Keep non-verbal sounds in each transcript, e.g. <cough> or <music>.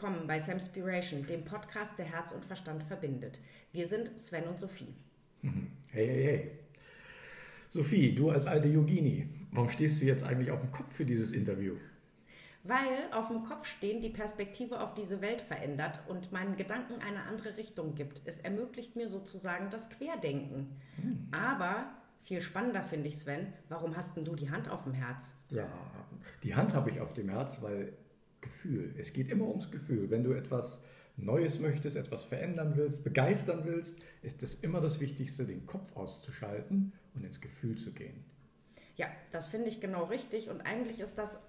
Willkommen bei Samspiration, dem Podcast, der Herz und Verstand verbindet. Wir sind Sven und Sophie. Hey, hey, hey. Sophie, du als alte Yogini, warum stehst du jetzt eigentlich auf dem Kopf für dieses Interview? Weil auf dem Kopf stehen die Perspektive auf diese Welt verändert und meinen Gedanken eine andere Richtung gibt. Es ermöglicht mir sozusagen das Querdenken. Hm. Aber viel spannender finde ich, Sven, warum hast denn du die Hand auf dem Herz? Ja, die Hand habe ich auf dem Herz, weil Gefühl. Es geht immer ums Gefühl. Wenn du etwas Neues möchtest, etwas verändern willst, begeistern willst, ist es immer das Wichtigste, den Kopf auszuschalten und ins Gefühl zu gehen. Ja, das finde ich genau richtig und eigentlich ist das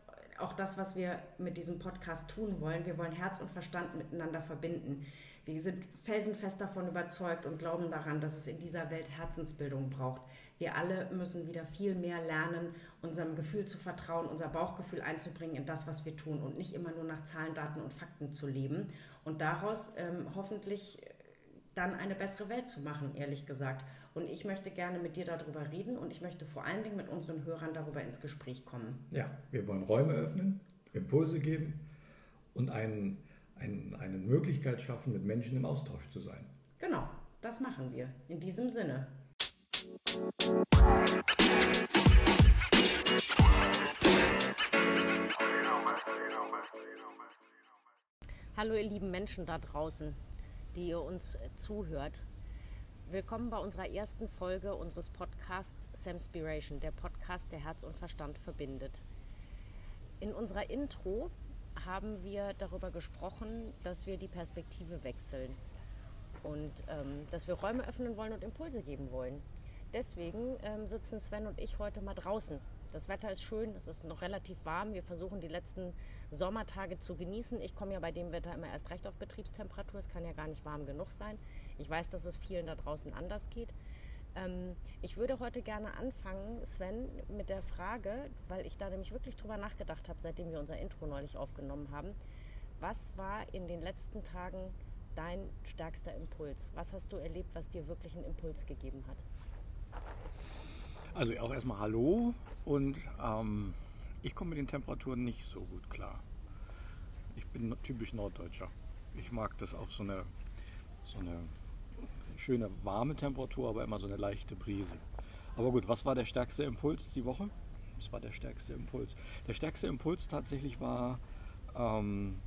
auch das, was wir mit diesem Podcast tun wollen. Wir wollen Herz und Verstand miteinander verbinden. Wir sind felsenfest davon überzeugt und glauben daran, dass es in dieser Welt Herzensbildung braucht. Wir alle müssen wieder viel mehr lernen, unserem Gefühl zu vertrauen, unser Bauchgefühl einzubringen in das, was wir tun und nicht immer nur nach Zahlen, Daten und Fakten zu leben und daraus ähm, hoffentlich dann eine bessere Welt zu machen, ehrlich gesagt. Und ich möchte gerne mit dir darüber reden und ich möchte vor allen Dingen mit unseren Hörern darüber ins Gespräch kommen. Ja, wir wollen Räume öffnen, Impulse geben und einen, einen, eine Möglichkeit schaffen, mit Menschen im Austausch zu sein. Genau, das machen wir. In diesem Sinne. Hallo ihr lieben Menschen da draußen, die ihr uns zuhört. Willkommen bei unserer ersten Folge unseres Podcasts Samspiration, der Podcast, der Herz und Verstand verbindet. In unserer Intro haben wir darüber gesprochen, dass wir die Perspektive wechseln und ähm, dass wir Räume öffnen wollen und Impulse geben wollen. Deswegen ähm, sitzen Sven und ich heute mal draußen. Das Wetter ist schön, es ist noch relativ warm. Wir versuchen die letzten Sommertage zu genießen. Ich komme ja bei dem Wetter immer erst recht auf Betriebstemperatur. Es kann ja gar nicht warm genug sein. Ich weiß, dass es vielen da draußen anders geht. Ähm, ich würde heute gerne anfangen, Sven, mit der Frage, weil ich da nämlich wirklich drüber nachgedacht habe, seitdem wir unser Intro neulich aufgenommen haben. Was war in den letzten Tagen dein stärkster Impuls? Was hast du erlebt, was dir wirklich einen Impuls gegeben hat? Also auch erstmal Hallo und ähm, ich komme mit den Temperaturen nicht so gut klar. Ich bin typisch Norddeutscher. Ich mag das auch so eine, so eine schöne warme Temperatur, aber immer so eine leichte Brise. Aber gut, was war der stärkste Impuls die Woche? Was war der stärkste Impuls? Der stärkste Impuls tatsächlich war ähm,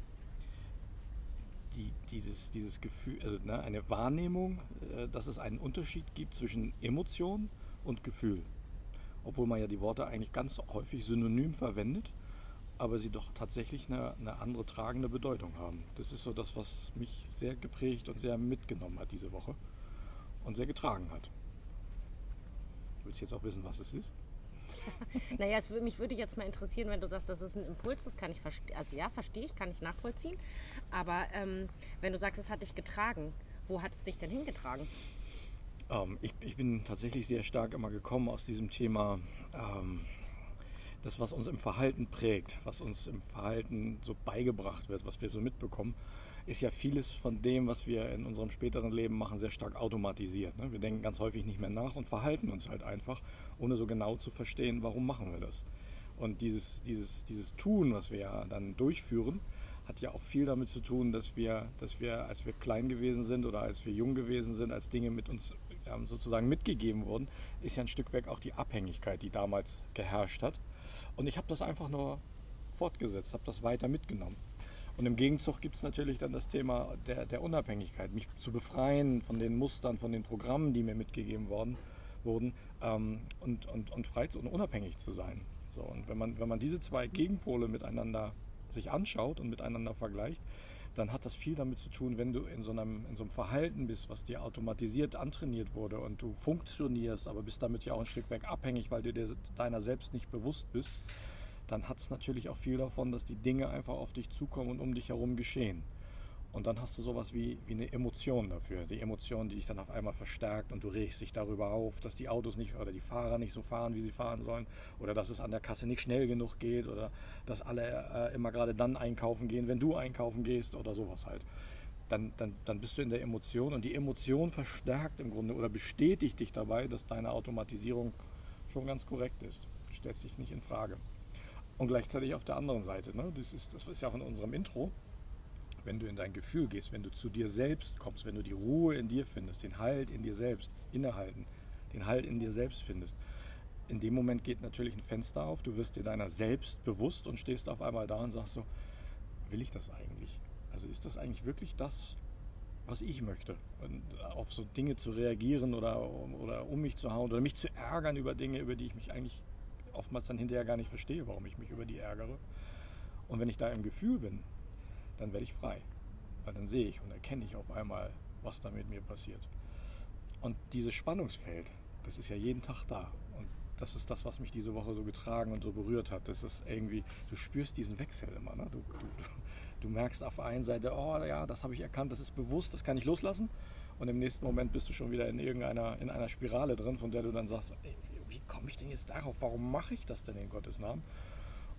die, dieses, dieses Gefühl, also ne, eine Wahrnehmung, äh, dass es einen Unterschied gibt zwischen Emotion und Gefühl. Obwohl man ja die Worte eigentlich ganz häufig synonym verwendet, aber sie doch tatsächlich eine, eine andere tragende Bedeutung haben. Das ist so das, was mich sehr geprägt und sehr mitgenommen hat diese Woche und sehr getragen hat. Du willst jetzt auch wissen, was es ist? <laughs> naja, es würde, mich würde jetzt mal interessieren, wenn du sagst, das ist ein Impuls, das kann ich verstehen. Also ja, verstehe ich, kann ich nachvollziehen. Aber ähm, wenn du sagst, es hat dich getragen, wo hat es dich denn hingetragen? Ähm, ich, ich, bin tatsächlich sehr stark immer gekommen aus diesem Thema, ähm, das, was uns im Verhalten prägt, was uns im Verhalten so beigebracht wird, was wir so mitbekommen, ist ja vieles von dem, was wir in unserem späteren Leben machen, sehr stark automatisiert. Ne? Wir denken ganz häufig nicht mehr nach und verhalten uns halt einfach, ohne so genau zu verstehen, warum machen wir das. Und dieses, dieses, dieses Tun, was wir ja dann durchführen, hat ja auch viel damit zu tun, dass wir, dass wir, als wir klein gewesen sind oder als wir jung gewesen sind, als Dinge mit uns sozusagen mitgegeben wurden, ist ja ein Stück weg auch die Abhängigkeit, die damals geherrscht hat. Und ich habe das einfach nur fortgesetzt, habe das weiter mitgenommen. Und im Gegenzug gibt es natürlich dann das Thema der, der Unabhängigkeit, mich zu befreien von den Mustern, von den Programmen, die mir mitgegeben worden, wurden ähm, und, und, und frei und unabhängig zu sein. So, und wenn man, wenn man diese zwei Gegenpole miteinander sich anschaut und miteinander vergleicht, dann hat das viel damit zu tun, wenn du in so, einem, in so einem Verhalten bist, was dir automatisiert antrainiert wurde und du funktionierst, aber bist damit ja auch ein Stück weg abhängig, weil du dir deiner selbst nicht bewusst bist, dann hat es natürlich auch viel davon, dass die Dinge einfach auf dich zukommen und um dich herum geschehen. Und dann hast du sowas wie, wie eine Emotion dafür. Die Emotion, die dich dann auf einmal verstärkt und du regst dich darüber auf, dass die Autos nicht oder die Fahrer nicht so fahren, wie sie fahren sollen. Oder dass es an der Kasse nicht schnell genug geht. Oder dass alle äh, immer gerade dann einkaufen gehen, wenn du einkaufen gehst oder sowas halt. Dann, dann, dann bist du in der Emotion und die Emotion verstärkt im Grunde oder bestätigt dich dabei, dass deine Automatisierung schon ganz korrekt ist. Stellst dich nicht in Frage. Und gleichzeitig auf der anderen Seite, ne? das, ist, das ist ja auch in unserem Intro, wenn du in dein Gefühl gehst, wenn du zu dir selbst kommst, wenn du die Ruhe in dir findest, den Halt in dir selbst, innehalten, den Halt in dir selbst findest, in dem Moment geht natürlich ein Fenster auf, du wirst dir deiner selbst bewusst und stehst auf einmal da und sagst so, will ich das eigentlich? Also ist das eigentlich wirklich das, was ich möchte? Und auf so Dinge zu reagieren oder, oder um mich zu hauen oder mich zu ärgern über Dinge, über die ich mich eigentlich oftmals dann hinterher gar nicht verstehe, warum ich mich über die ärgere. Und wenn ich da im Gefühl bin, dann werde ich frei. Weil dann sehe ich und erkenne ich auf einmal, was da mit mir passiert. Und dieses Spannungsfeld, das ist ja jeden Tag da. Und das ist das, was mich diese Woche so getragen und so berührt hat. Das ist irgendwie, du spürst diesen Wechsel immer. Ne? Du, du, du merkst auf der einen Seite, oh ja, das habe ich erkannt, das ist bewusst, das kann ich loslassen. Und im nächsten Moment bist du schon wieder in irgendeiner in einer Spirale drin, von der du dann sagst, ey, komme ich denn jetzt darauf? Warum mache ich das denn in Gottes Namen?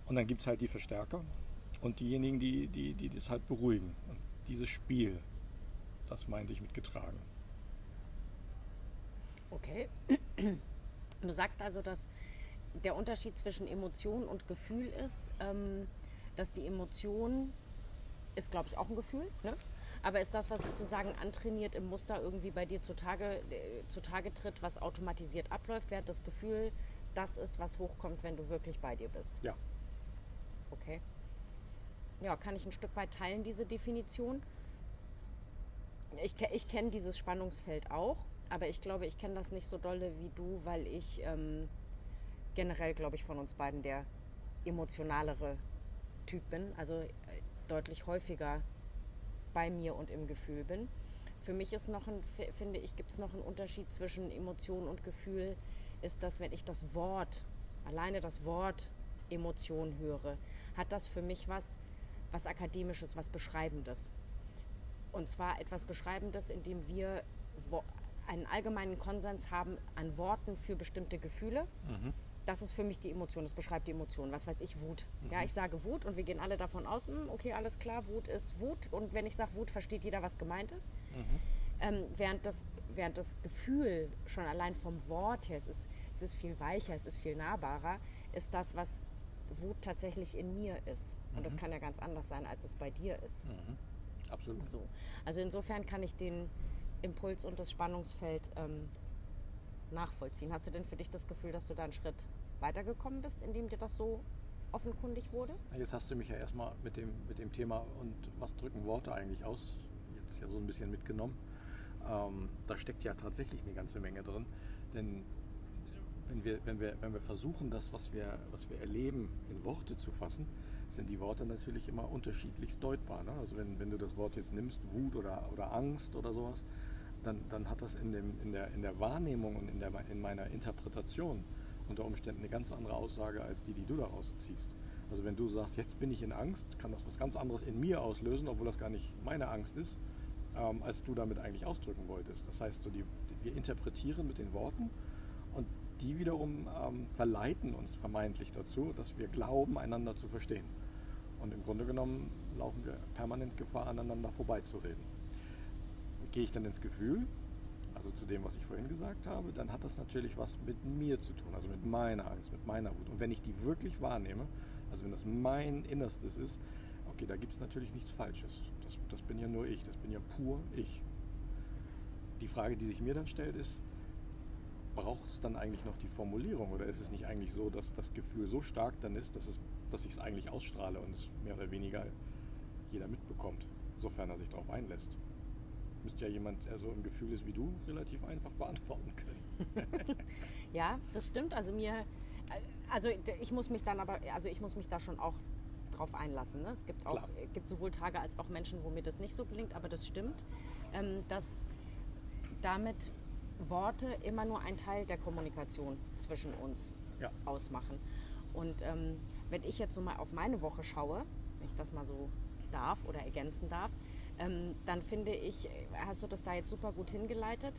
Und dann gibt es halt die Verstärker und diejenigen, die, die, die das halt beruhigen. Und dieses Spiel, das meinte ich mit getragen. Okay. <clears throat> Du sagst also, dass der Unterschied zwischen Emotion und Gefühl ist, ähm, dass die Emotion ist, glaube ich, auch ein Gefühl, ne? Aber ist das, was sozusagen antrainiert im Muster irgendwie bei dir zutage, äh, zutage tritt, was automatisiert abläuft, während das Gefühl das ist, was hochkommt, wenn du wirklich bei dir bist. Ja. Okay. Ja, kann ich ein Stück weit teilen, diese Definition. Ich, ich kenne dieses Spannungsfeld auch, aber ich glaube, ich kenne das nicht so dolle wie du, weil ich ähm, generell, glaube ich, von uns beiden der emotionalere Typ bin. Also äh, deutlich häufiger bei mir und im Gefühl bin. Für mich ist noch ein, finde ich, gibt es noch einen Unterschied zwischen Emotion und Gefühl, ist, dass wenn ich das Wort, alleine das Wort Emotion höre, hat das für mich was, was Akademisches, was Beschreibendes. Und zwar etwas Beschreibendes, indem wir einen allgemeinen Konsens haben an Worten für bestimmte Gefühle. Mhm das ist für mich die Emotion, das beschreibt die Emotion. Was weiß ich, Wut. Mhm. Ja, ich sage Wut und wir gehen alle davon aus, hm, okay, alles klar, Wut ist Wut. Und wenn ich sage Wut, versteht jeder, was gemeint ist. Mhm. Ähm, während, das, während das Gefühl schon allein vom Wort her, es ist, es ist viel weicher, es ist viel nahbarer, ist das, was Wut tatsächlich in mir ist. Und mhm. das kann ja ganz anders sein, als es bei dir ist. Mhm. Absolut. So. Also insofern kann ich den Impuls und das Spannungsfeld ähm, nachvollziehen. Hast du denn für dich das Gefühl, dass du da einen Schritt weitergekommen bist, indem dir das so offenkundig wurde? Jetzt hast du mich ja erstmal mit dem, mit dem Thema und was drücken Worte eigentlich aus, jetzt ja so ein bisschen mitgenommen. Ähm, da steckt ja tatsächlich eine ganze Menge drin. Denn wenn wir, wenn wir, wenn wir versuchen, das, was wir, was wir erleben, in Worte zu fassen, sind die Worte natürlich immer unterschiedlichst deutbar. Ne? Also wenn, wenn du das Wort jetzt nimmst, Wut oder, oder Angst oder sowas, dann, dann hat das in, dem, in, der, in der Wahrnehmung und in, der, in meiner Interpretation unter Umständen eine ganz andere Aussage als die, die du daraus ziehst. Also wenn du sagst, jetzt bin ich in Angst, kann das was ganz anderes in mir auslösen, obwohl das gar nicht meine Angst ist, ähm, als du damit eigentlich ausdrücken wolltest. Das heißt, so die, wir interpretieren mit den Worten und die wiederum ähm, verleiten uns vermeintlich dazu, dass wir glauben, einander zu verstehen. Und im Grunde genommen laufen wir permanent Gefahr, aneinander vorbeizureden. Gehe ich dann ins Gefühl, also zu dem, was ich vorhin gesagt habe, dann hat das natürlich was mit mir zu tun, also mit meiner Angst, mit meiner Wut. Und wenn ich die wirklich wahrnehme, also wenn das mein Innerstes ist, okay, da gibt es natürlich nichts Falsches. Das, das bin ja nur ich, das bin ja pur ich. Die Frage, die sich mir dann stellt, ist, braucht es dann eigentlich noch die Formulierung oder ist es nicht eigentlich so, dass das Gefühl so stark dann ist, dass, dass ich es eigentlich ausstrahle und es mehr oder weniger jeder mitbekommt, sofern er sich darauf einlässt? Müsste ja jemand, der so im Gefühl ist wie du, relativ einfach beantworten können. <laughs> ja, das stimmt. Also mir, also ich muss mich dann aber, also ich muss mich da schon auch drauf einlassen. Ne? Es gibt auch, Klar. gibt sowohl Tage als auch Menschen, wo mir das nicht so gelingt, aber das stimmt, ähm, dass damit Worte immer nur ein Teil der Kommunikation zwischen uns ja. ausmachen. Und ähm, wenn ich jetzt so mal auf meine Woche schaue, wenn ich das mal so darf oder ergänzen darf, ähm, dann finde ich, hast du das da jetzt super gut hingeleitet,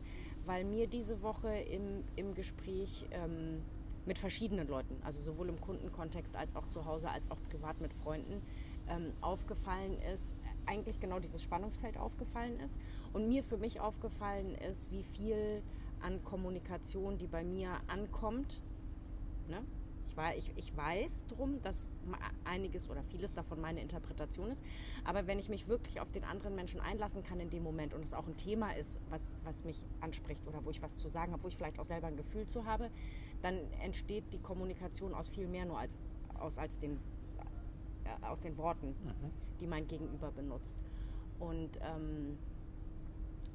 weil mir diese Woche im, im Gespräch ähm, mit verschiedenen Leuten, also sowohl im Kundenkontext als auch zu Hause, als auch privat mit Freunden, ähm, aufgefallen ist, eigentlich genau dieses Spannungsfeld aufgefallen ist und mir für mich aufgefallen ist, wie viel an Kommunikation, die bei mir ankommt, ne? Ich ich weiß drum, dass einiges oder vieles davon meine Interpretation ist. Aber wenn ich mich wirklich auf den anderen Menschen einlassen kann in dem Moment und es auch ein Thema ist, was, was mich anspricht oder wo ich was zu sagen habe, wo ich vielleicht auch selber ein Gefühl zu habe, dann entsteht die Kommunikation aus viel mehr nur als, aus, als den, äh, aus den Worten, mhm. die mein Gegenüber benutzt. Und ähm,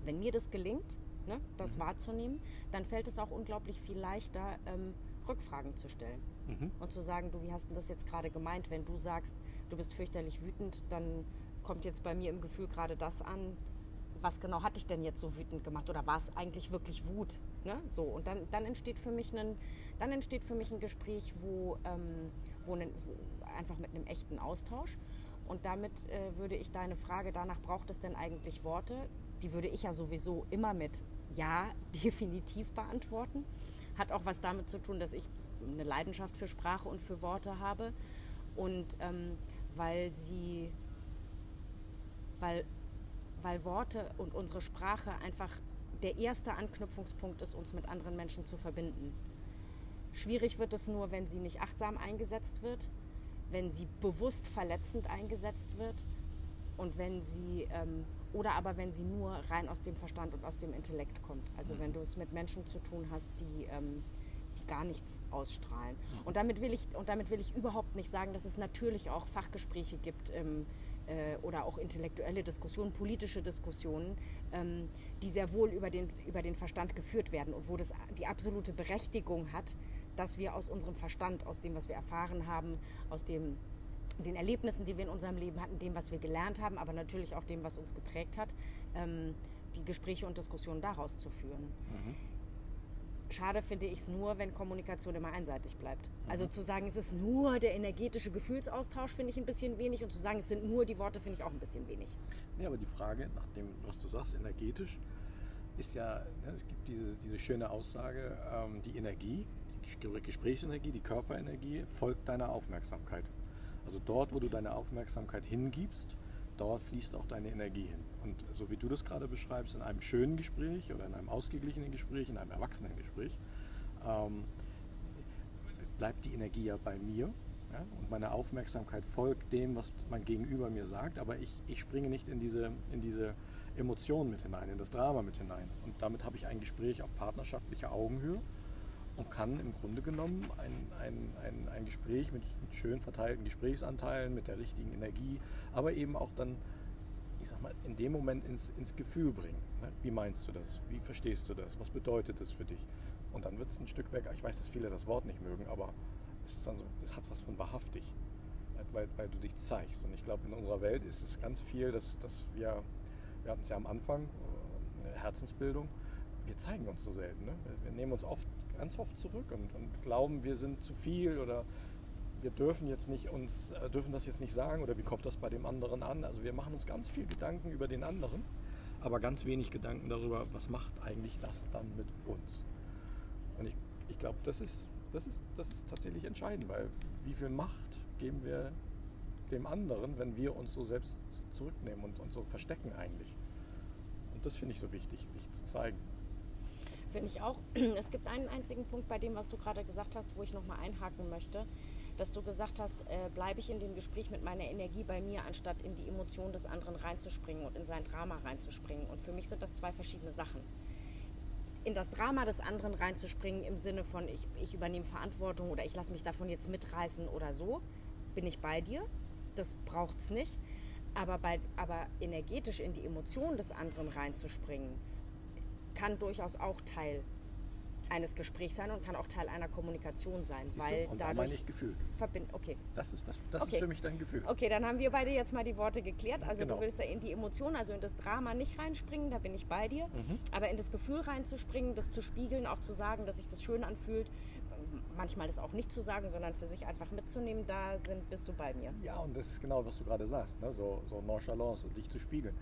wenn mir das gelingt, ne, das mhm. wahrzunehmen, dann fällt es auch unglaublich viel leichter, ähm, Rückfragen zu stellen. Mhm. Und zu sagen, du, wie hast du das jetzt gerade gemeint? Wenn du sagst, du bist fürchterlich wütend, dann kommt jetzt bei mir im Gefühl gerade das an, was genau hat dich denn jetzt so wütend gemacht oder war es eigentlich wirklich Wut? Ne? So, und dann, dann, entsteht für mich ein, dann entsteht für mich ein Gespräch, wo, ähm, wo, ein, wo einfach mit einem echten Austausch. Und damit äh, würde ich deine Frage, danach braucht es denn eigentlich Worte, die würde ich ja sowieso immer mit Ja <laughs> definitiv beantworten. Hat auch was damit zu tun, dass ich eine Leidenschaft für Sprache und für Worte habe. Und ähm, weil sie, weil, weil Worte und unsere Sprache einfach der erste Anknüpfungspunkt ist, uns mit anderen Menschen zu verbinden. Schwierig wird es nur, wenn sie nicht achtsam eingesetzt wird, wenn sie bewusst verletzend eingesetzt wird und wenn sie ähm, oder aber wenn sie nur rein aus dem Verstand und aus dem Intellekt kommt. Also wenn mhm. du es mit Menschen zu tun hast, die, ähm, die gar nichts ausstrahlen. Mhm. Und damit, will ich, und damit will ich überhaupt nicht sagen, dass es natürlich auch Fachgespräche gibt ähm, äh, oder auch intellektuelle Diskussionen, politische Diskussionen, ähm, die sehr wohl über den, über den Verstand geführt werden und wo das die absolute Berechtigung hat, dass wir aus unserem Verstand, aus dem, was wir erfahren haben, aus dem den Erlebnissen, die wir in unserem Leben hatten, dem, was wir gelernt haben, aber natürlich auch dem, was uns geprägt hat, ähm, die Gespräche und Diskussionen daraus zu führen. Mhm. Schade finde ich es nur, wenn Kommunikation immer einseitig bleibt. Mhm. Also zu sagen, es ist nur der energetische Gefühlsaustausch, finde ich ein bisschen wenig. Und zu sagen, es sind nur die Worte, finde ich auch ein bisschen wenig. Ja, aber die Frage, nach dem, was du sagst, energetisch, ist ja, ne, es gibt diese, diese schöne Aussage, ähm, die Energie, die Gesprächsenergie, die Körperenergie folgt deiner Aufmerksamkeit. Also dort, wo du deine Aufmerksamkeit hingibst, dort fließt auch deine Energie hin. Und so wie du das gerade beschreibst, in einem schönen Gespräch oder in einem ausgeglichenen Gespräch, in einem erwachsenen Gespräch, ähm, bleibt die Energie ja bei mir. Ja? Und meine Aufmerksamkeit folgt dem, was mein Gegenüber mir sagt, aber ich, ich springe nicht in diese, in diese Emotionen mit hinein, in das Drama mit hinein. Und damit habe ich ein Gespräch auf partnerschaftlicher Augenhöhe und kann im Grunde genommen ein, ein, ein, ein Gespräch mit, mit schön verteilten Gesprächsanteilen, mit der richtigen Energie, aber eben auch dann, ich sag mal, in dem Moment ins, ins Gefühl bringen. Ne? Wie meinst du das? Wie verstehst du das? Was bedeutet das für dich? Und dann wird es ein Stück weg, ich weiß, dass viele das Wort nicht mögen, aber es ist dann so, das hat was von wahrhaftig, weil, weil du dich zeigst. Und ich glaube, in unserer Welt ist es ganz viel, dass, dass wir, wir hatten es ja am Anfang, äh, eine Herzensbildung, wir zeigen uns so selten. Ne? Wir nehmen uns oft ganz oft zurück und, und, glauben, wir sind zu viel oder wir dürfen jetzt nicht uns, äh, dürfen das jetzt nicht sagen oder wie kommt das bei dem anderen an? Also wir machen uns ganz viel Gedanken über den anderen, aber ganz wenig Gedanken darüber, was macht eigentlich das dann mit uns. Und ich, ich glaube, das ist, das, ist, das ist tatsächlich entscheidend, weil wie viel Macht geben wir dem anderen, wenn wir uns so selbst zurücknehmen und, und so verstecken eigentlich. Und das finde ich so wichtig, sich zu zeigen. Finde ich auch. <clears throat> Es gibt einen einzigen Punkt bei dem, was du gerade gesagt hast, wo ich nochmal einhaken möchte. Dass du gesagt hast, äh, bleibe ich in dem Gespräch mit meiner Energie bei mir, anstatt in die Emotion des anderen reinzuspringen und in sein Drama reinzuspringen. Und für mich sind das zwei verschiedene Sachen. In das Drama des anderen reinzuspringen im Sinne von, ich, ich übernehme Verantwortung oder ich lasse mich davon jetzt mitreißen oder so, bin ich bei dir. Das braucht es nicht. Aber, bei, aber energetisch in die Emotion des anderen reinzuspringen, kann durchaus auch Teil eines Gesprächs sein und kann auch Teil einer Kommunikation sein, Siehst weil und dadurch da ich Gefühl. Verbind okay. Das ist das, das okay. ist für mich dein Gefühl. Okay, dann haben wir beide jetzt mal die Worte geklärt. Also genau. du willst ja in die Emotion, also in das Drama nicht reinspringen, da bin ich bei dir, mhm. aber in das Gefühl reinzuspringen, das zu spiegeln, auch zu sagen, dass sich das schön anfühlt, manchmal das auch nicht zu sagen, sondern für sich einfach mitzunehmen, da sind, bist du bei mir. Ja, und das ist genau, was du gerade sagst, ne? so, so Nonchalance, dich zu spiegeln.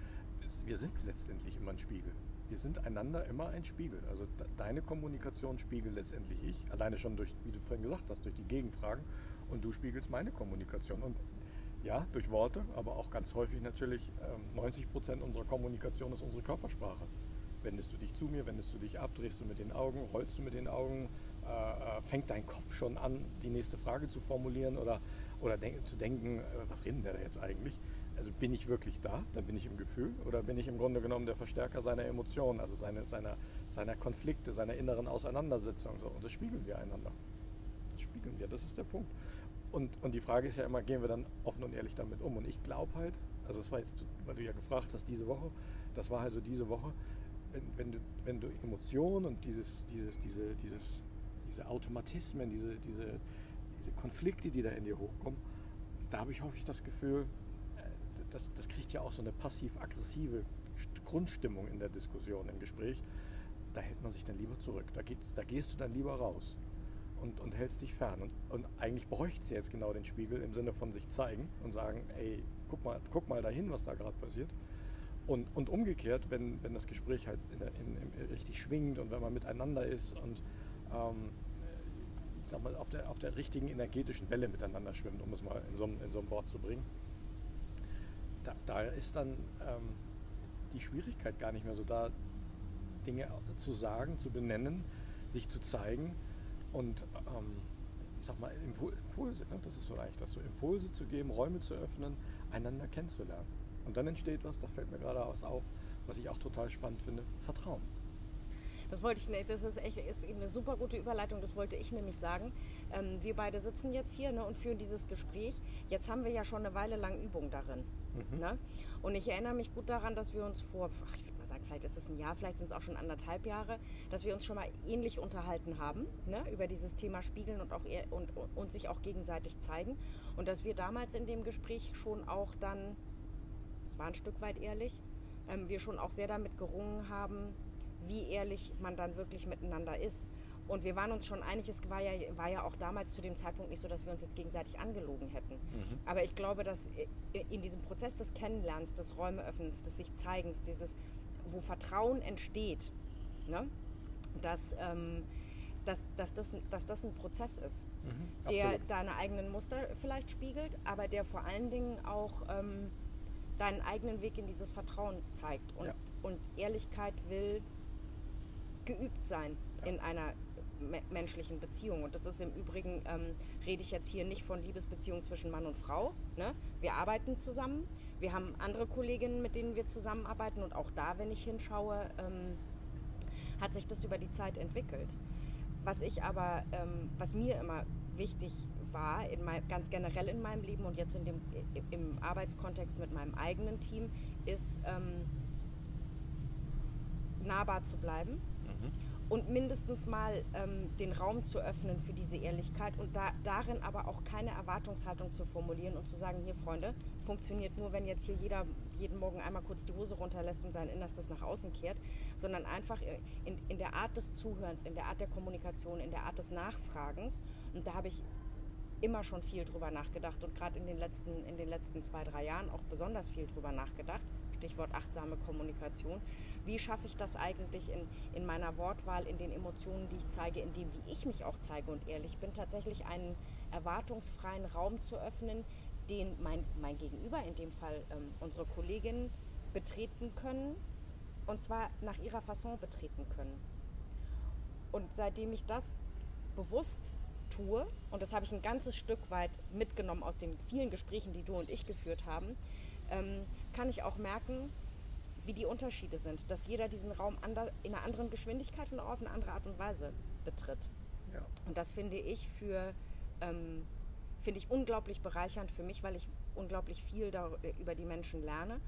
Wir sind letztendlich immer ein Spiegel wir sind einander immer ein Spiegel. Also deine Kommunikation spiegelt letztendlich ich, alleine schon durch, wie du vorhin gesagt hast, durch die Gegenfragen und du spiegelst meine Kommunikation. Und ja, durch Worte, aber auch ganz häufig natürlich, 90 ähm, Prozent unserer Kommunikation ist unsere Körpersprache. Wendest du dich zu mir, wendest du dich ab, drehst du mit den Augen, rollst du mit den Augen, äh, äh, fängt dein Kopf schon an, die nächste Frage zu formulieren oder, oder denk, zu denken, äh, was reden der da jetzt eigentlich? Also bin ich wirklich da, dann bin ich im Gefühl oder bin ich im Grunde genommen der Verstärker seiner Emotionen, also seine, seiner, seiner Konflikte, seiner inneren Auseinandersetzung. So. Und das spiegeln wir einander. Das spiegeln wir, das ist der Punkt. Und, und die Frage ist ja immer, gehen wir dann offen und ehrlich damit um? Und ich glaube halt, also das war jetzt, weil du ja gefragt hast, diese Woche, das war also diese Woche, wenn, wenn, du, wenn du Emotionen und dieses, dieses, diese, dieses, diese Automatismen, diese, diese, diese Konflikte, die da in dir hochkommen, da habe ich häufig das Gefühl, das, das kriegt ja auch so eine passiv-aggressive Grundstimmung in der Diskussion, im Gespräch. Da hält man sich dann lieber zurück. Da, geht, da gehst du dann lieber raus und, und hältst dich fern. Und, und eigentlich bräuchte sie jetzt genau den Spiegel im Sinne von sich zeigen und sagen, ey, guck mal, guck mal dahin, was da gerade passiert. Und, und umgekehrt, wenn, wenn das Gespräch halt in, in, in richtig schwingt und wenn man miteinander ist und ähm, ich sag mal, auf der, auf der richtigen energetischen Welle miteinander schwimmt, um es mal in so, in so einem Wort zu bringen, da, da ist dann ähm, die Schwierigkeit gar nicht mehr so da, Dinge zu sagen, zu benennen, sich zu zeigen und ähm, ich sag mal Impulse, ne? das ist so leicht, das so Impulse zu geben, Räume zu öffnen, einander kennenzulernen. Und dann entsteht was, da fällt mir gerade was auf, was ich auch total spannend finde, Vertrauen. Das wollte ich, das ist echt ist eine super gute Überleitung, das wollte ich nämlich sagen. Ähm, wir beide sitzen jetzt hier ne, und führen dieses Gespräch. Jetzt haben wir ja schon eine Weile lang Übung darin. Mhm. Ne? Und ich erinnere mich gut daran, dass wir uns vor, ach, ich würde mal sagen, vielleicht ist es ein Jahr, vielleicht sind es auch schon anderthalb Jahre, dass wir uns schon mal ähnlich unterhalten haben ne, über dieses Thema Spiegeln und, auch und, und sich auch gegenseitig zeigen. Und dass wir damals in dem Gespräch schon auch dann, es war ein Stück weit ehrlich, ähm, wir schon auch sehr damit gerungen haben, wie ehrlich man dann wirklich miteinander ist. Und wir waren uns schon einig, es war ja, war ja auch damals zu dem Zeitpunkt nicht so, dass wir uns jetzt gegenseitig angelogen hätten. Mhm. Aber ich glaube, dass in diesem Prozess des Kennenlernens, des Räumeöffnens, des sich Zeigens, dieses, wo Vertrauen entsteht, ne, dass, ähm, dass, dass, das, dass das ein Prozess ist, mhm, der deine eigenen Muster vielleicht spiegelt, aber der vor allen Dingen auch ähm, deinen eigenen Weg in dieses Vertrauen zeigt. Und, ja. und Ehrlichkeit will geübt sein in einer me menschlichen Beziehung. Und das ist im Übrigen, ähm, rede ich jetzt hier nicht von Liebesbeziehungen zwischen Mann und Frau. Ne? Wir arbeiten zusammen. Wir haben andere Kolleginnen, mit denen wir zusammenarbeiten. Und auch da, wenn ich hinschaue, ähm, hat sich das über die Zeit entwickelt. Was ich aber, ähm, was mir immer wichtig war, in mein, ganz generell in meinem Leben und jetzt in dem, im Arbeitskontext mit meinem eigenen Team, ist ähm, nahbar zu bleiben und mindestens mal ähm, den Raum zu öffnen für diese Ehrlichkeit und da, darin aber auch keine Erwartungshaltung zu formulieren und zu sagen, hier Freunde, funktioniert nur, wenn jetzt hier jeder jeden Morgen einmal kurz die Hose runterlässt und sein Innerstes nach außen kehrt, sondern einfach in, in der Art des Zuhörens, in der Art der Kommunikation, in der Art des Nachfragens. Und da habe ich immer schon viel drüber nachgedacht und gerade in, den letzten, in den letzten zwei, drei Jahren auch besonders viel drüber nachgedacht. Stichwort achtsame Kommunikation wie schaffe ich das eigentlich in, in meiner Wortwahl, in den Emotionen, die ich zeige, in dem, wie ich mich auch zeige und ehrlich bin, tatsächlich einen erwartungsfreien Raum zu öffnen, den mein, mein Gegenüber, in dem Fall ähm, unsere Kolleginnen, betreten können und zwar nach ihrer Fasson betreten können. Und seitdem ich das bewusst tue, und das habe ich ein ganzes Stück weit mitgenommen aus den vielen Gesprächen, die du und ich geführt haben, ähm, kann ich auch merken, wie die Unterschiede sind, dass jeder diesen Raum in einer anderen Geschwindigkeit und auf eine andere Art und Weise betritt. Ja. Und das finde ich für ähm, finde ich unglaublich bereichernd für mich, weil ich unglaublich viel da, über die Menschen lerne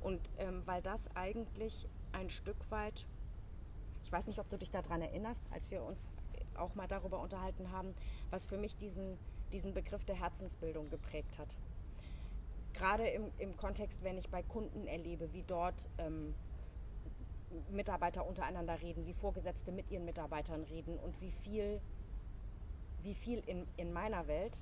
und ähm, weil das eigentlich ein Stück weit, ich weiß nicht, ob du dich daran erinnerst, als wir uns auch mal darüber unterhalten haben, was für mich diesen, diesen Begriff der Herzensbildung geprägt hat gerade im, im Kontext, wenn ich bei Kunden erlebe, wie dort ähm, Mitarbeiter untereinander reden, wie Vorgesetzte mit ihren Mitarbeitern reden und wie viel, wie viel in, in meiner Welt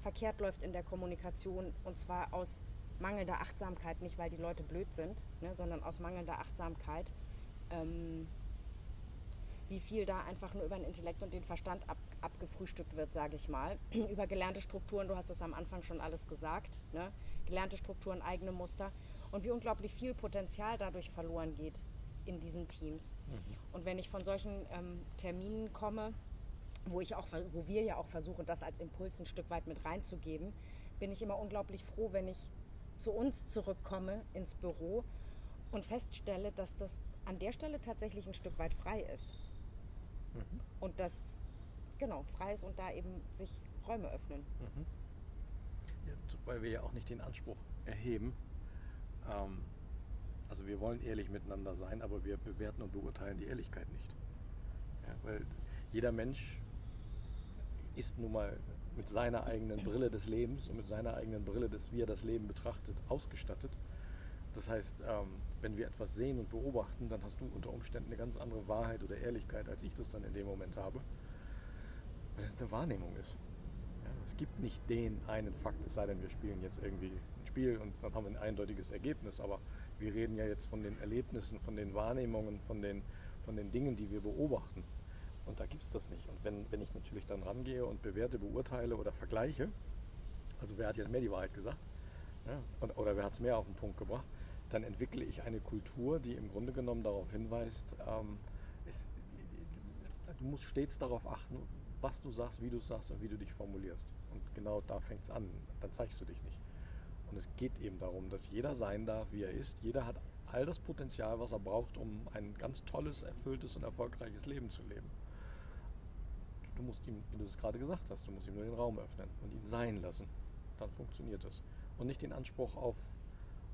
verkehrt läuft in der Kommunikation und zwar aus mangelnder Achtsamkeit, nicht weil die Leute blöd sind, ne, sondern aus mangelnder Achtsamkeit. Ähm, wie viel da einfach nur über den Intellekt und den Verstand ab, abgefrühstückt wird, sage ich mal. <clears throat> über gelernte Strukturen, du hast es am Anfang schon alles gesagt, ne? gelernte Strukturen, eigene Muster und wie unglaublich viel Potenzial dadurch verloren geht in diesen Teams. Mhm. Und wenn ich von solchen ähm, Terminen komme, wo, ich auch, wo wir ja auch versuchen, das als Impuls ein Stück weit mit reinzugeben, bin ich immer unglaublich froh, wenn ich zu uns zurückkomme ins Büro und feststelle, dass das an der Stelle tatsächlich ein Stück weit frei ist. Mhm. Und das, genau, frei ist und da eben sich Räume öffnen. Mhm. Ja, weil wir ja auch nicht den Anspruch erheben, ähm, also wir wollen ehrlich miteinander sein, aber wir bewerten und beurteilen die Ehrlichkeit nicht. Ja, weil jeder Mensch ist nun mal mit seiner eigenen Brille des Lebens und mit seiner eigenen Brille, des, wie er das Leben betrachtet, ausgestattet. Das heißt, ähm, wenn wir etwas sehen und beobachten, dann hast du unter Umständen eine ganz andere Wahrheit oder Ehrlichkeit, als ich das dann in dem Moment habe. Weil es eine Wahrnehmung ist. Es gibt nicht den einen Fakt, es sei denn, wir spielen jetzt irgendwie ein Spiel und dann haben wir ein eindeutiges Ergebnis. Aber wir reden ja jetzt von den Erlebnissen, von den Wahrnehmungen, von den, von den Dingen, die wir beobachten. Und da gibt es das nicht. Und wenn, wenn ich natürlich dann rangehe und bewerte, beurteile oder vergleiche, also wer hat jetzt mehr die Wahrheit gesagt, ja, und, oder wer hat es mehr auf den Punkt gebracht, dann entwickle ich eine Kultur, die im Grunde genommen darauf hinweist, ähm, es, du musst stets darauf achten, was du sagst, wie du es sagst und wie du dich formulierst. Und genau da fängt es an. Dann zeigst du dich nicht. Und es geht eben darum, dass jeder sein darf, wie er ist. Jeder hat all das Potenzial, was er braucht, um ein ganz tolles, erfülltes und erfolgreiches Leben zu leben. Du musst ihm, wie du es gerade gesagt hast, du musst ihm nur den Raum öffnen und ihn sein lassen. Dann funktioniert es. Und nicht den Anspruch auf,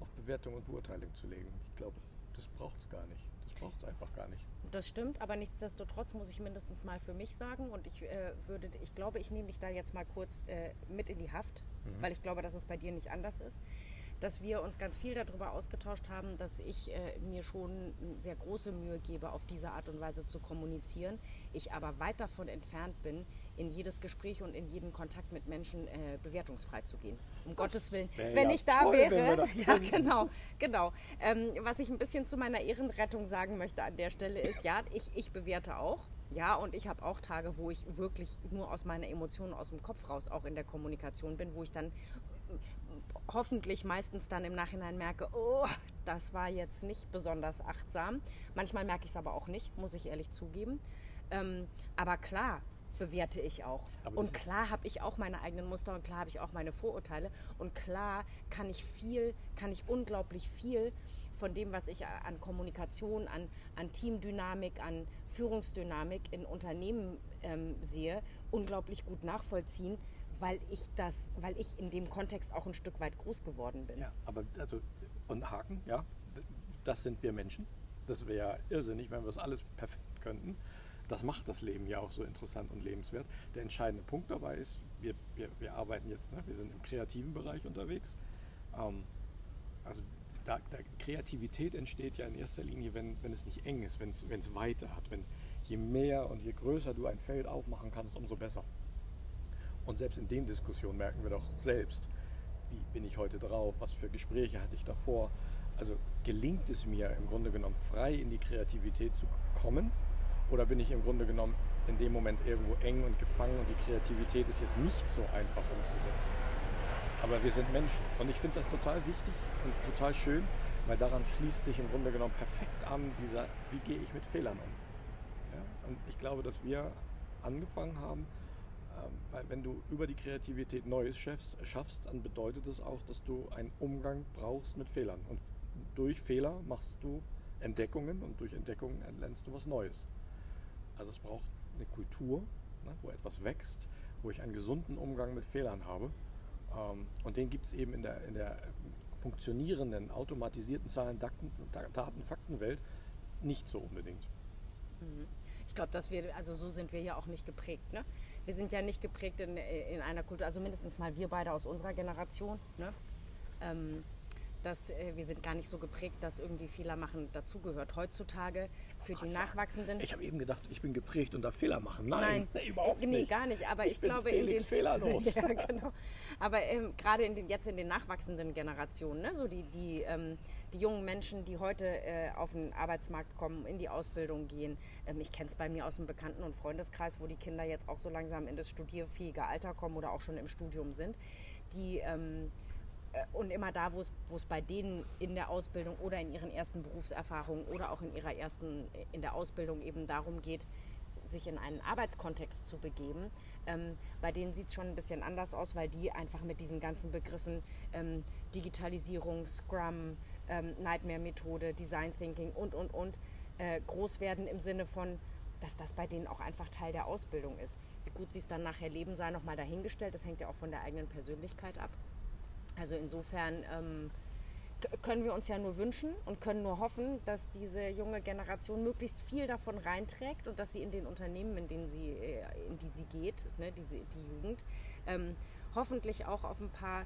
auf Bewertung und Beurteilung zu legen. Ich glaube, das braucht es gar nicht. Das braucht es einfach gar nicht. Das stimmt, aber nichtsdestotrotz muss ich mindestens mal für mich sagen und ich äh, würde, ich glaube, ich nehme dich da jetzt mal kurz äh, mit in die Haft, mhm. weil ich glaube, dass es bei dir nicht anders ist dass wir uns ganz viel darüber ausgetauscht haben, dass ich äh, mir schon sehr große Mühe gebe, auf diese Art und Weise zu kommunizieren. Ich aber weit davon entfernt bin, in jedes Gespräch und in jeden Kontakt mit Menschen äh, bewertungsfrei zu gehen. Um das Gottes Willen. Wenn ja ich da toll, wäre. <laughs> ja, genau, genau. Ähm, was ich ein bisschen zu meiner Ehrenrettung sagen möchte an der Stelle ist, ja, ich, ich bewerte auch. Ja, und ich habe auch Tage, wo ich wirklich nur aus meiner Emotionen aus dem Kopf raus auch in der Kommunikation bin, wo ich dann hoffentlich meistens dann im Nachhinein merke, oh, das war jetzt nicht besonders achtsam. Manchmal merke ich es aber auch nicht, muss ich ehrlich zugeben. Ähm, aber klar, bewerte ich auch. Aber und klar habe ich auch meine eigenen Muster und klar habe ich auch meine Vorurteile. Und klar kann ich viel, kann ich unglaublich viel von dem, was ich an Kommunikation, an, an Teamdynamik, an Führungsdynamik in Unternehmen ähm, sehe, unglaublich gut nachvollziehen, weil ich das, weil ich in dem Kontext auch ein Stück weit groß geworden bin. Ja, aber also und Haken, ja, das sind wir Menschen. Das wäre ja irrsinnig, wenn wir das alles perfekt könnten. Das macht das Leben ja auch so interessant und lebenswert. Der entscheidende Punkt dabei ist, wir, wir, wir arbeiten jetzt, ne, wir sind im kreativen Bereich unterwegs. Ähm, also da, da, Kreativität entsteht ja in erster Linie, wenn, wenn es nicht eng ist, wenn es, wenn es Weite hat. Wenn je mehr und je größer du ein Feld aufmachen kannst, umso besser. Und selbst in den Diskussionen merken wir doch selbst, wie bin ich heute drauf, was für Gespräche hatte ich davor. Also gelingt es mir im Grunde genommen frei in die Kreativität zu kommen oder bin ich im Grunde genommen in dem Moment irgendwo eng und gefangen und die Kreativität ist jetzt nicht so einfach umzusetzen. Aber wir sind Menschen und ich finde das total wichtig und total schön, weil daran schließt sich im Grunde genommen perfekt an dieser, wie gehe ich mit Fehlern um. Ja? Und ich glaube, dass wir angefangen haben, ähm, weil wenn du über die Kreativität Neues schaffst, dann bedeutet es das auch, dass du einen Umgang brauchst mit Fehlern. Und durch Fehler machst du Entdeckungen und durch Entdeckungen lernst du was Neues. Also es braucht eine Kultur, ne, wo etwas wächst, wo ich einen gesunden Umgang mit Fehlern habe. Ähm, und den gibt es eben in der, in der funktionierenden, automatisierten Zahlen, Daten, Faktenwelt nicht so unbedingt. Mhm. Ich glaube, dass wir, also so sind wir ja auch nicht geprägt. Ne? wir sind ja nicht geprägt in, in einer Kultur, also mindestens mal wir beide aus unserer Generation. Ne? Ähm, dass äh, wir sind gar nicht so geprägt, dass irgendwie Fehler machen dazugehört. Heutzutage für die Nachwachsenden. Ich habe eben gedacht, ich bin geprägt und da Fehler machen. Nein, Nein <laughs> überhaupt nicht. Nee, gar nicht. Aber ich, ich glaube in den fehlerlos. <laughs> ja, genau. Aber ähm, gerade in den, jetzt in den nachwachsenden Generationen, ne, so die, die, ähm, die jungen Menschen, die heute äh, auf den Arbeitsmarkt kommen, in die Ausbildung gehen. Ähm, ich kenne es bei mir aus dem Bekannten- und Freundeskreis, wo die Kinder jetzt auch so langsam in das studierfähige Alter kommen oder auch schon im Studium sind. Die ähm, äh, und immer da, wo es bei denen in der Ausbildung oder in ihren ersten Berufserfahrungen oder auch in ihrer ersten, in der Ausbildung eben darum geht, sich in einen Arbeitskontext zu begeben. Ähm, bei denen sieht es schon ein bisschen anders aus, weil die einfach mit diesen ganzen Begriffen ähm, Digitalisierung, Scrum, ähm, Nightmare-Methode, Design Thinking und, und, und äh, groß werden im Sinne von, dass das bei denen auch einfach Teil der Ausbildung ist. Wie gut sie es dann nachher leben, sei nochmal dahingestellt. Das hängt ja auch von der eigenen Persönlichkeit ab. Also insofern ähm, können wir uns ja nur wünschen und können nur hoffen, dass diese junge Generation möglichst viel davon reinträgt und dass sie in den Unternehmen, in denen sie, äh, in die sie geht, ne, diese, die Jugend, ähm, hoffentlich auch auf ein paar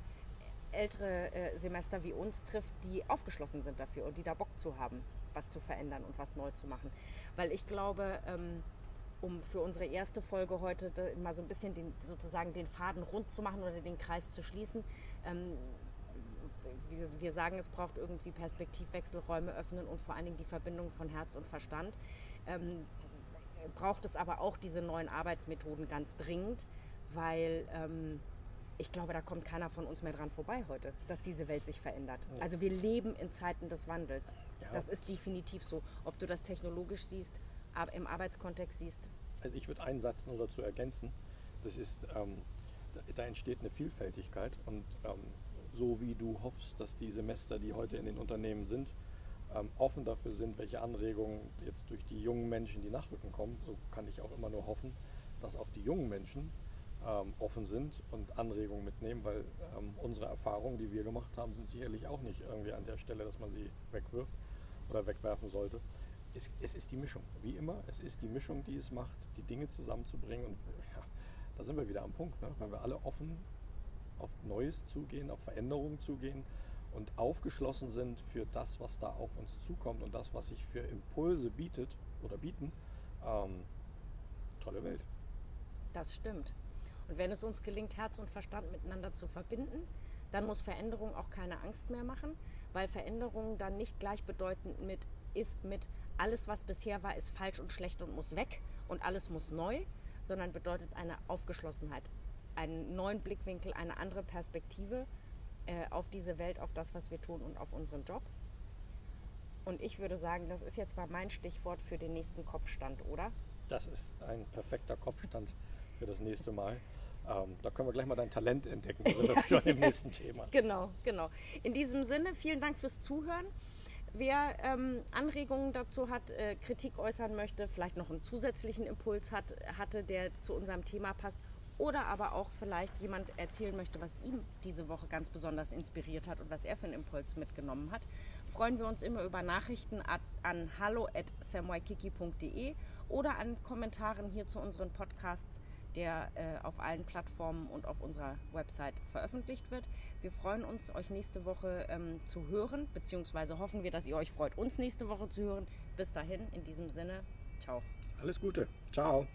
ältere äh, Semester wie uns trifft, die aufgeschlossen sind dafür und die da Bock zu haben, was zu verändern und was neu zu machen. Weil ich glaube, ähm, um für unsere erste Folge heute mal so ein bisschen den, sozusagen den Faden rund zu machen oder den Kreis zu schließen, ähm, wir, sagen, es braucht irgendwie Perspektivwechsel, Räume öffnen und vor allen Dingen die Verbindung von Herz und Verstand. Ähm, braucht es aber auch diese neuen Arbeitsmethoden ganz dringend, weil ähm, ich glaube, da kommt keiner von uns mehr dran vorbei heute, dass diese Welt sich verändert. Also wir leben in Zeiten des Wandels. Ja, das ist definitiv so. Ob du das technologisch siehst, im Arbeitskontext siehst. Also ich würde einen Satz nur dazu ergänzen. Das ist, ähm, da, entsteht eine Vielfältigkeit und ähm, so wie du hoffst, dass die Semester, die heute in den Unternehmen sind, ähm, offen dafür sind, welche Anregungen jetzt durch die jungen Menschen, die nachrücken, kommen, so kann ich auch immer nur hoffen, dass auch die jungen Menschen ähm, offen sind und Anregungen mitnehmen, weil ähm, unsere Erfahrungen, die wir gemacht haben, sind sicherlich auch nicht irgendwie an der Stelle, dass man sie wegwirft oder wegwerfen sollte. Es, es ist die Mischung, wie immer, es ist die Mischung, die es macht, die Dinge zusammenzubringen und da sind wir wieder am Punkt, ne? weil wir alle offen auf Neues zugehen, auf Veränderungen zugehen und aufgeschlossen sind für das, was da auf uns zukommt und das, was sich für Impulse bietet oder bieten. Ähm, tolle Welt. Das stimmt. Und wenn es uns gelingt, Herz und Verstand miteinander zu verbinden, dann muss Veränderung auch keine Angst mehr machen, weil Veränderung dann nicht gleichbedeutend mit ist mit alles, was bisher war, ist falsch und schlecht und muss weg und alles muss neu, sondern bedeutet eine Aufgeschlossenheit, einen neuen Blickwinkel, eine andere Perspektive äh, auf diese Welt, auf das, was wir tun und auf unseren Job. Und ich würde sagen, das ist jetzt mal mein Stichwort für den nächsten Kopfstand, oder? Das ist ein perfekter Kopfstand für das nächste Mal. Ähm, da können wir gleich mal dein Talent entdecken. Da sind wir schon im <laughs> nächsten Thema. Genau, genau. In diesem Sinne, vielen Dank fürs Zuhören. Wer ähm, Anregungen dazu hat, äh, Kritik äußern möchte, vielleicht noch einen zusätzlichen Impuls hat, hatte, der zu unserem Thema passt, oder aber auch vielleicht jemand erzählen möchte, was ihm diese Woche ganz besonders inspiriert hat und was er für einen Impuls mitgenommen hat, freuen wir uns immer über Nachrichten an hallo@samwaikiki.de oder an Kommentaren hier zu unseren Podcasts der äh, auf allen Plattformen und auf unserer Website veröffentlicht wird. Wir freuen uns, euch nächste Woche ähm, zu hören, beziehungsweise hoffen wir, dass ihr euch freut, uns nächste Woche zu hören. Bis dahin, in diesem Sinne, ciao. Alles Gute. Ciao.